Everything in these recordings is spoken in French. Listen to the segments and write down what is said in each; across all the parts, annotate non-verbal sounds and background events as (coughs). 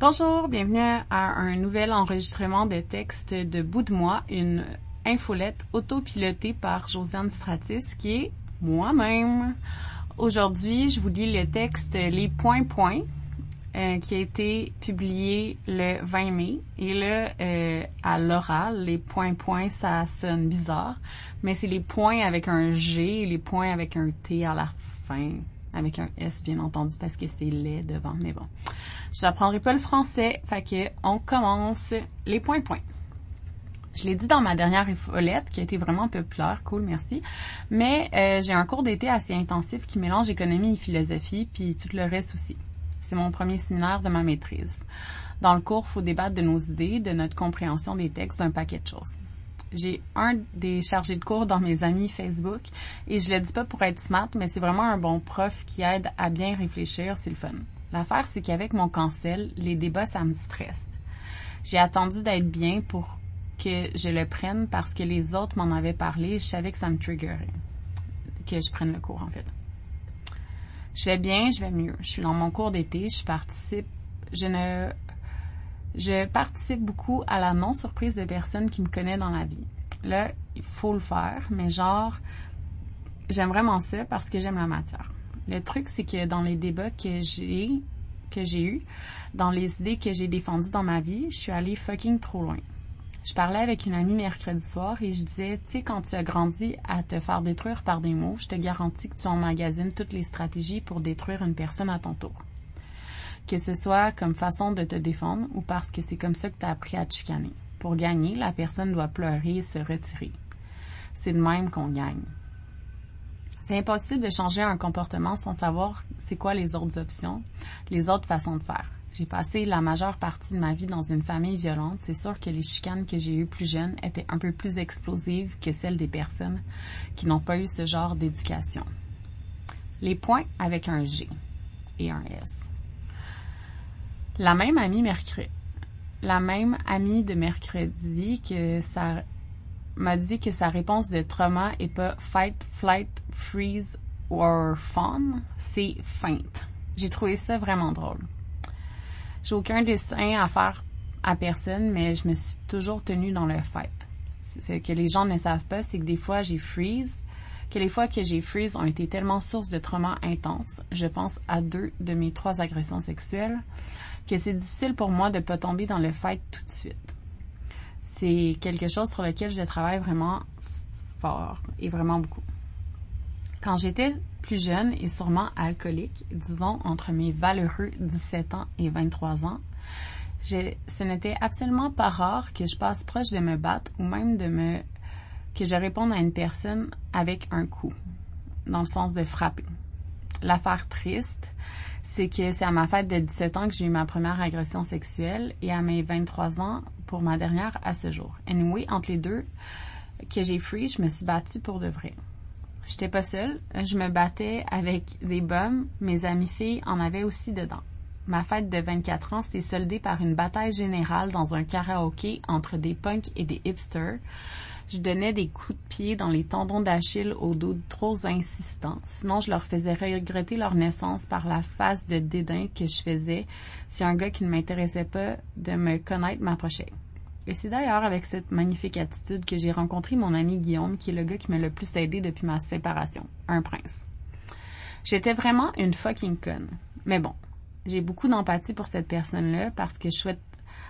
Bonjour, bienvenue à un nouvel enregistrement de texte de Bout de moi, une infolette autopilotée par Josiane Stratis qui est moi-même. Aujourd'hui, je vous lis le texte Les points points euh, qui a été publié le 20 mai. Et là, euh, à l'oral, les points points, ça sonne bizarre, mais c'est les points avec un G et les points avec un T à la fin, avec un S bien entendu parce que c'est laid devant. Mais bon, je n'apprendrai pas le français, fait que on commence les points points. Je l'ai dit dans ma dernière infolette qui a été vraiment populaire, cool, merci. Mais euh, j'ai un cours d'été assez intensif qui mélange économie et philosophie, puis tout le reste aussi. C'est mon premier séminaire de ma maîtrise. Dans le cours, il faut débattre de nos idées, de notre compréhension des textes, d'un paquet de choses. J'ai un des chargés de cours dans mes amis Facebook et je le dis pas pour être smart, mais c'est vraiment un bon prof qui aide à bien réfléchir, c'est le fun. L'affaire, c'est qu'avec mon cancel, les débats, ça me stresse. J'ai attendu d'être bien pour que je le prenne parce que les autres m'en avaient parlé, je savais que ça me triggerait. Que je prenne le cours, en fait. Je vais bien, je vais mieux. Je suis dans mon cours d'été, je participe, je ne, je participe beaucoup à la non-surprise de personnes qui me connaissent dans la vie. Là, il faut le faire, mais genre, j'aime vraiment ça parce que j'aime la matière. Le truc, c'est que dans les débats que j'ai, que j'ai eu, dans les idées que j'ai défendues dans ma vie, je suis allée fucking trop loin. Je parlais avec une amie mercredi soir et je disais, tu sais, quand tu as grandi à te faire détruire par des mots, je te garantis que tu emmagasines toutes les stratégies pour détruire une personne à ton tour. Que ce soit comme façon de te défendre ou parce que c'est comme ça que tu as appris à te chicaner. Pour gagner, la personne doit pleurer et se retirer. C'est de même qu'on gagne. C'est impossible de changer un comportement sans savoir c'est quoi les autres options, les autres façons de faire. J'ai passé la majeure partie de ma vie dans une famille violente. C'est sûr que les chicanes que j'ai eues plus jeunes étaient un peu plus explosives que celles des personnes qui n'ont pas eu ce genre d'éducation. Les points avec un G et un S. La même amie mercredi, la même amie de mercredi que ça m'a dit que sa réponse de trauma est pas fight, flight, freeze or fawn, c'est feinte. J'ai trouvé ça vraiment drôle. J'ai aucun dessin à faire à personne, mais je me suis toujours tenue dans le fight. Ce que les gens ne savent pas, c'est que des fois j'ai freeze, que les fois que j'ai freeze ont été tellement source de trauma intense, je pense à deux de mes trois agressions sexuelles, que c'est difficile pour moi de pas tomber dans le fight tout de suite. C'est quelque chose sur lequel je travaille vraiment fort et vraiment beaucoup. Quand j'étais plus jeune et sûrement alcoolique, disons entre mes valeureux 17 ans et 23 ans, ce n'était absolument pas rare que je passe proche de me battre ou même de me que je réponde à une personne avec un coup, dans le sens de frapper. L'affaire triste, c'est que c'est à ma fête de 17 ans que j'ai eu ma première agression sexuelle et à mes 23 ans pour ma dernière à ce jour. Anyway, entre les deux que j'ai free, je me suis battue pour de vrai. J'étais pas seule. Je me battais avec des bums. Mes amies filles en avaient aussi dedans. Ma fête de 24 ans s'est soldée par une bataille générale dans un karaoké entre des punks et des hipsters. Je donnais des coups de pied dans les tendons d'Achille aux dos trop insistants. Sinon, je leur faisais regretter leur naissance par la face de dédain que je faisais si un gars qui ne m'intéressait pas de me connaître m'approchait. Et c'est d'ailleurs avec cette magnifique attitude que j'ai rencontré mon ami Guillaume, qui est le gars qui m'a le plus aidé depuis ma séparation. Un prince. J'étais vraiment une fucking conne. Mais bon, j'ai beaucoup d'empathie pour cette personne-là parce que je souhaite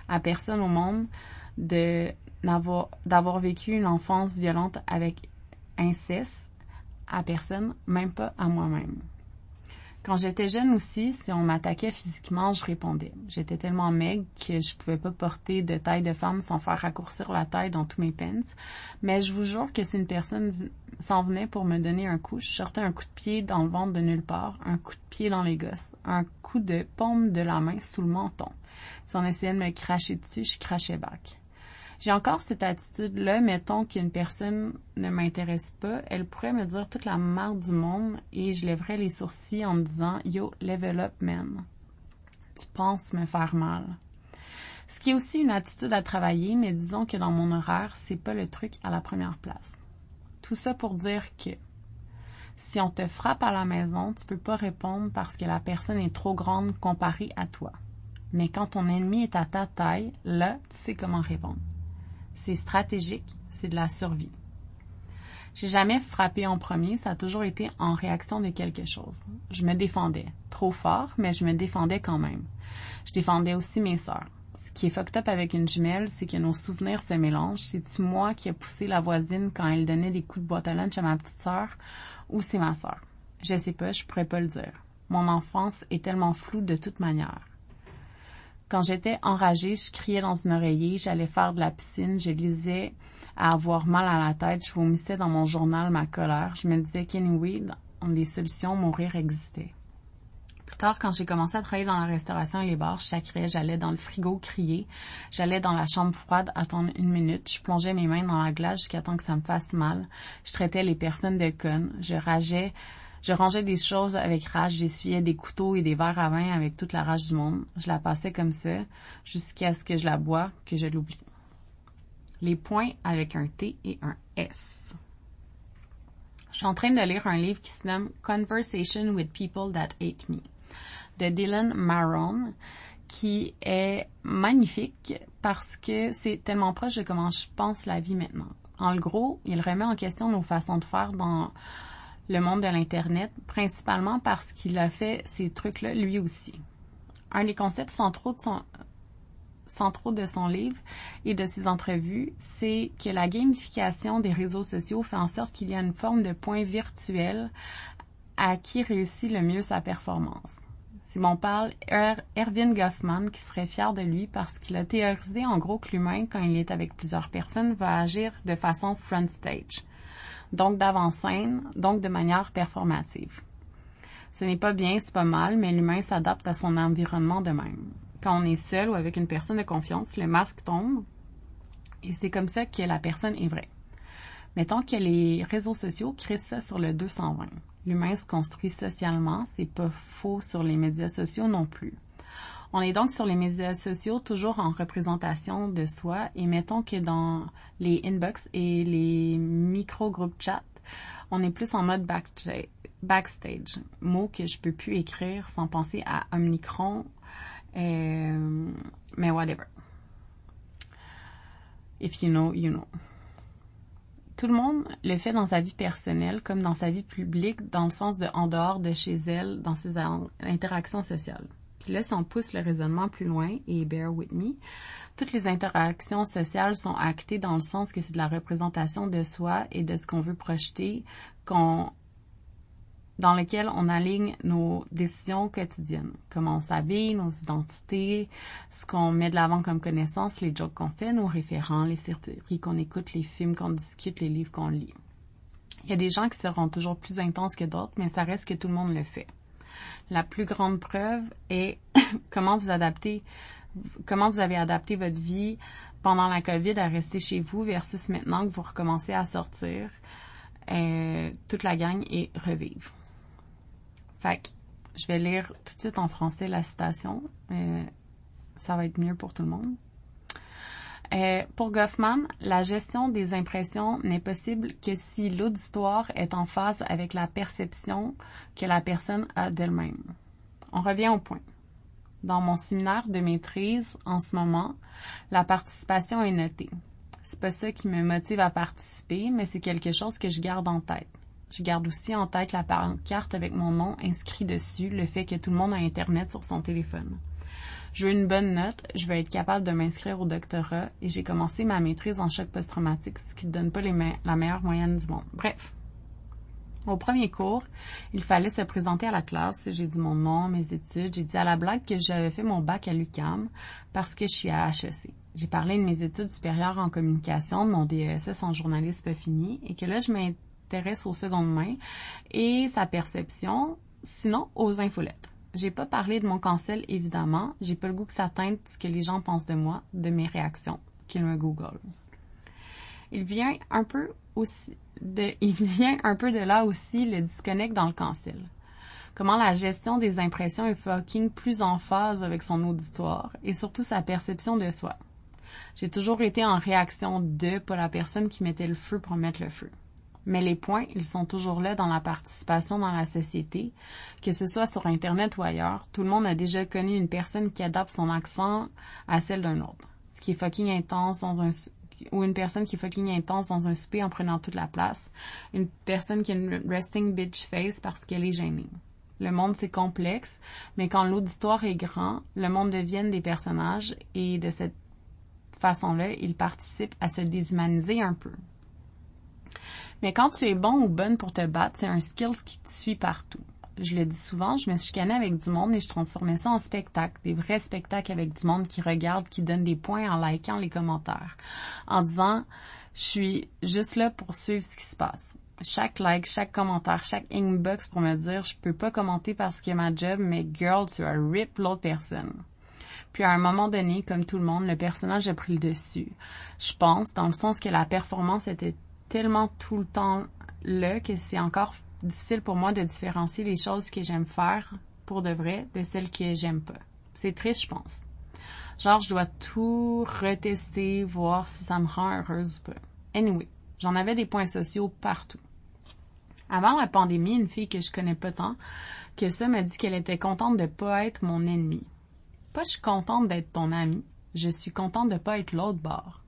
à personne au monde de d'avoir vécu une enfance violente avec inceste à personne, même pas à moi-même. Quand j'étais jeune aussi, si on m'attaquait physiquement, je répondais. J'étais tellement maigre que je pouvais pas porter de taille de femme sans faire raccourcir la taille dans tous mes pants. Mais je vous jure que si une personne s'en venait pour me donner un coup, je sortais un coup de pied dans le ventre de nulle part, un coup de pied dans les gosses, un coup de paume de la main sous le menton. Si on essayait de me cracher dessus, je crachais back. J'ai encore cette attitude-là, mettons qu'une personne ne m'intéresse pas, elle pourrait me dire toute la marde du monde et je lèverais les sourcils en me disant Yo, level up, man. Tu penses me faire mal. Ce qui est aussi une attitude à travailler, mais disons que dans mon horaire, c'est pas le truc à la première place. Tout ça pour dire que si on te frappe à la maison, tu peux pas répondre parce que la personne est trop grande comparée à toi. Mais quand ton ennemi est à ta taille, là, tu sais comment répondre. C'est stratégique, c'est de la survie. J'ai jamais frappé en premier, ça a toujours été en réaction de quelque chose. Je me défendais. Trop fort, mais je me défendais quand même. Je défendais aussi mes sœurs. Ce qui est fucked up avec une jumelle, c'est que nos souvenirs se mélangent. C'est-tu moi qui ai poussé la voisine quand elle donnait des coups de boîte à lunch à ma petite sœur ou c'est ma sœur? Je sais pas, je pourrais pas le dire. Mon enfance est tellement floue de toute manière. Quand j'étais enragée, je criais dans une oreiller, j'allais faire de la piscine, je lisais à avoir mal à la tête, je vomissais dans mon journal ma colère. Je me disais qu'anyway, dans les solutions, mourir existait. Plus tard, quand j'ai commencé à travailler dans la restauration et les bars, je sacrais, j'allais dans le frigo crier, j'allais dans la chambre froide attendre une minute, je plongeais mes mains dans la glace jusqu'à temps que ça me fasse mal, je traitais les personnes de connes, je rageais, je rangeais des choses avec rage, j'essuyais des couteaux et des verres à vin avec toute la rage du monde. Je la passais comme ça, jusqu'à ce que je la bois, que je l'oublie. Les points avec un T et un S. Je suis en train de lire un livre qui se nomme Conversation with People That Hate Me de Dylan Marron qui est magnifique parce que c'est tellement proche de comment je pense la vie maintenant. En gros, il remet en question nos façons de faire dans le monde de l'Internet, principalement parce qu'il a fait ces trucs-là lui aussi. Un des concepts centraux de son, de son livre et de ses entrevues, c'est que la gamification des réseaux sociaux fait en sorte qu'il y a une forme de point virtuel à qui réussit le mieux sa performance. Si on parle er-, Erwin Goffman qui serait fier de lui parce qu'il a théorisé en gros que l'humain, quand il est avec plusieurs personnes, va agir de façon front stage donc d'avant-scène, donc de manière performative. Ce n'est pas bien, c'est pas mal, mais l'humain s'adapte à son environnement de même. Quand on est seul ou avec une personne de confiance, le masque tombe et c'est comme ça que la personne est vraie. Mettons que les réseaux sociaux créent ça sur le 220. L'humain se construit socialement, c'est pas faux sur les médias sociaux non plus. On est donc sur les médias sociaux toujours en représentation de soi et mettons que dans les inbox et les micro-groupes chat, on est plus en mode backstage, mot que je peux plus écrire sans penser à Omnicron, euh, mais whatever. If you know, you know. Tout le monde le fait dans sa vie personnelle comme dans sa vie publique, dans le sens de en dehors de chez elle, dans ses interactions sociales. Là, si on pousse le raisonnement plus loin, et bear with me, toutes les interactions sociales sont actées dans le sens que c'est de la représentation de soi et de ce qu'on veut projeter, qu'on dans lequel on aligne nos décisions quotidiennes, comment on s'habille, nos identités, ce qu'on met de l'avant comme connaissances, les jokes qu'on fait, nos référents, les séries qu'on écoute, les films qu'on discute, les livres qu'on lit. Il y a des gens qui seront toujours plus intenses que d'autres, mais ça reste que tout le monde le fait. La plus grande preuve est (coughs) comment vous adaptez, comment vous avez adapté votre vie pendant la COVID à rester chez vous versus maintenant que vous recommencez à sortir euh, toute la gang et revivre. Fait que je vais lire tout de suite en français la citation. Euh, ça va être mieux pour tout le monde. Euh, pour Goffman, la gestion des impressions n'est possible que si l'auditoire est en phase avec la perception que la personne a d'elle-même. On revient au point. Dans mon séminaire de maîtrise, en ce moment, la participation est notée. C'est pas ça qui me motive à participer, mais c'est quelque chose que je garde en tête. Je garde aussi en tête la pancarte avec mon nom inscrit dessus, le fait que tout le monde a Internet sur son téléphone je veux une bonne note, je veux être capable de m'inscrire au doctorat et j'ai commencé ma maîtrise en choc post-traumatique, ce qui ne donne pas la meilleure moyenne du monde. Bref. Au premier cours, il fallait se présenter à la classe. J'ai dit mon nom, mes études. J'ai dit à la blague que j'avais fait mon bac à l'UCAM parce que je suis à HEC. J'ai parlé de mes études supérieures en communication, de mon DESS en journalisme fini et que là, je m'intéresse aux secondes mains et sa perception, sinon aux infolettes. J'ai pas parlé de mon cancel, évidemment. J'ai pas le goût que ça teinte ce que les gens pensent de moi, de mes réactions, qu'ils me google. Il vient un peu aussi de, (laughs) il vient un peu de là aussi le disconnect dans le cancel. Comment la gestion des impressions est fucking plus en phase avec son auditoire et surtout sa perception de soi. J'ai toujours été en réaction de, pas la personne qui mettait le feu pour mettre le feu. Mais les points, ils sont toujours là dans la participation dans la société, que ce soit sur Internet ou ailleurs. Tout le monde a déjà connu une personne qui adapte son accent à celle d'un autre. Ce qui est fucking intense dans un, ou une personne qui est fucking intense dans un souper en prenant toute la place. Une personne qui a une resting bitch face parce qu'elle est gênée. Le monde, c'est complexe, mais quand l'auditoire est grand, le monde devient des personnages et de cette façon-là, ils participent à se déshumaniser un peu. Mais quand tu es bon ou bonne pour te battre, c'est un skill qui te suit partout. Je le dis souvent, je me chicanée avec du monde et je transformais ça en spectacle, des vrais spectacles avec du monde qui regarde, qui donne des points en likant les commentaires, en disant, je suis juste là pour suivre ce qui se passe chaque like, chaque commentaire, chaque inbox pour me dire je peux pas commenter parce que ma job, mais girl, tu as rip l'autre personne. Puis à un moment donné, comme tout le monde, le personnage a pris le dessus. Je pense, dans le sens que la performance était tellement tout le temps là que c'est encore difficile pour moi de différencier les choses que j'aime faire pour de vrai de celles que j'aime pas. C'est triste, je pense. Genre, je dois tout retester, voir si ça me rend heureuse ou pas. Anyway, j'en avais des points sociaux partout. Avant la pandémie, une fille que je connais pas tant que ça m'a dit qu'elle était contente de pas être mon ennemi. Pas je suis contente d'être ton ami, je suis contente de pas être l'autre bord.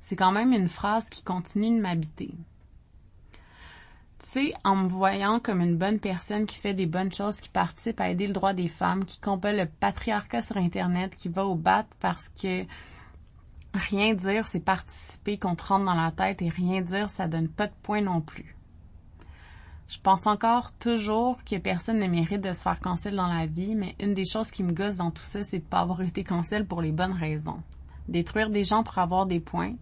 C'est quand même une phrase qui continue de m'habiter. Tu sais, en me voyant comme une bonne personne qui fait des bonnes choses, qui participe à aider le droit des femmes, qui combat le patriarcat sur Internet, qui va au bat parce que rien dire, c'est participer qu'on te rentre dans la tête et rien dire, ça donne pas de points non plus. Je pense encore toujours que personne ne mérite de se faire cancel dans la vie, mais une des choses qui me gosse dans tout ça, c'est de pas avoir été cancel pour les bonnes raisons. Détruire des gens pour avoir des points,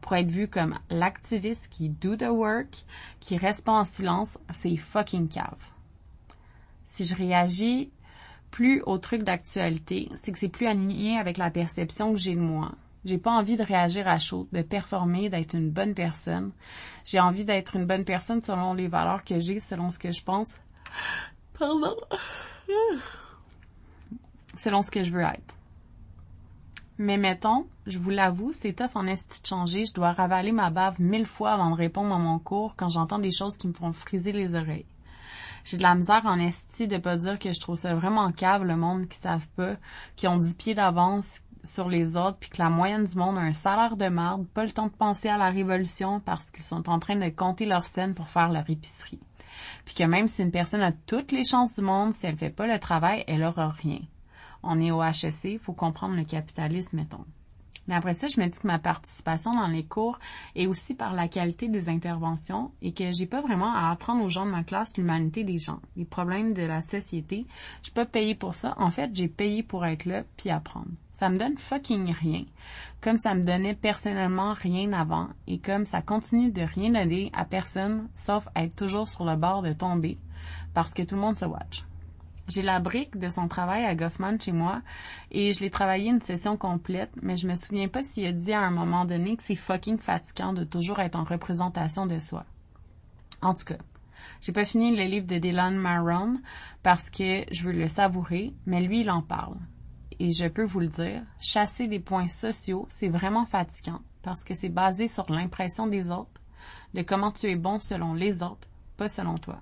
pour être vu comme l'activiste qui do the work, qui reste pas en silence, c'est fucking cave. Si je réagis plus aux trucs d'actualité, c'est que c'est plus aligné avec la perception que j'ai de moi. J'ai pas envie de réagir à chaud, de performer, d'être une bonne personne. J'ai envie d'être une bonne personne selon les valeurs que j'ai, selon ce que je pense. Pardon. Selon ce que je veux être. Mais mettons, je vous l'avoue, c'est tough en esti de changer. Je dois ravaler ma bave mille fois avant de répondre à mon cours quand j'entends des choses qui me font friser les oreilles. J'ai de la misère en esti de pas dire que je trouve ça vraiment cave le monde qui savent pas, qui ont dix pieds d'avance, sur les autres, puis que la moyenne du monde a un salaire de marde, pas le temps de penser à la révolution parce qu'ils sont en train de compter leurs scènes pour faire leur épicerie. Puis que même si une personne a toutes les chances du monde, si elle fait pas le travail, elle aura rien. On est au HEC, faut comprendre le capitalisme, mettons. Mais après ça, je me dis que ma participation dans les cours est aussi par la qualité des interventions et que j'ai pas vraiment à apprendre aux gens de ma classe l'humanité des gens, les problèmes de la société. Je suis pas payée pour ça. En fait, j'ai payé pour être là puis apprendre. Ça me donne fucking rien. Comme ça me donnait personnellement rien avant et comme ça continue de rien donner à personne sauf être toujours sur le bord de tomber parce que tout le monde se watch. J'ai la brique de son travail à Goffman chez moi et je l'ai travaillé une session complète, mais je me souviens pas s'il a dit à un moment donné que c'est fucking fatigant de toujours être en représentation de soi. En tout cas, j'ai pas fini le livre de Dylan Marron parce que je veux le savourer, mais lui, il en parle. Et je peux vous le dire, chasser des points sociaux, c'est vraiment fatigant parce que c'est basé sur l'impression des autres, de comment tu es bon selon les autres, pas selon toi.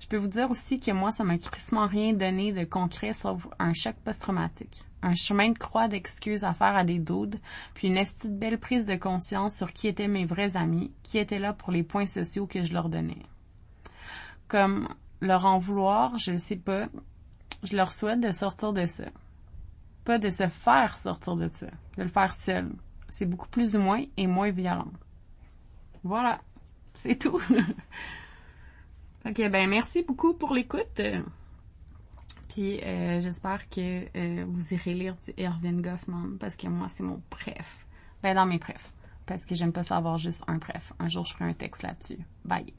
Je peux vous dire aussi que moi, ça m'a crissement rien donné de concret sauf un choc post-traumatique. Un chemin de croix d'excuses à faire à des doudes, puis une estime belle prise de conscience sur qui étaient mes vrais amis, qui étaient là pour les points sociaux que je leur donnais. Comme leur en vouloir, je ne sais pas, je leur souhaite de sortir de ça. Pas de se faire sortir de ça, de le faire seul. C'est beaucoup plus ou moins et moins violent. Voilà, c'est tout. (laughs) Ok, ben merci beaucoup pour l'écoute. Puis euh, j'espère que euh, vous irez lire du Erwin Goffman parce que moi c'est mon préf. Ben dans mes préfs. Parce que j'aime pas savoir juste un préf. Un jour je ferai un texte là-dessus. Bye.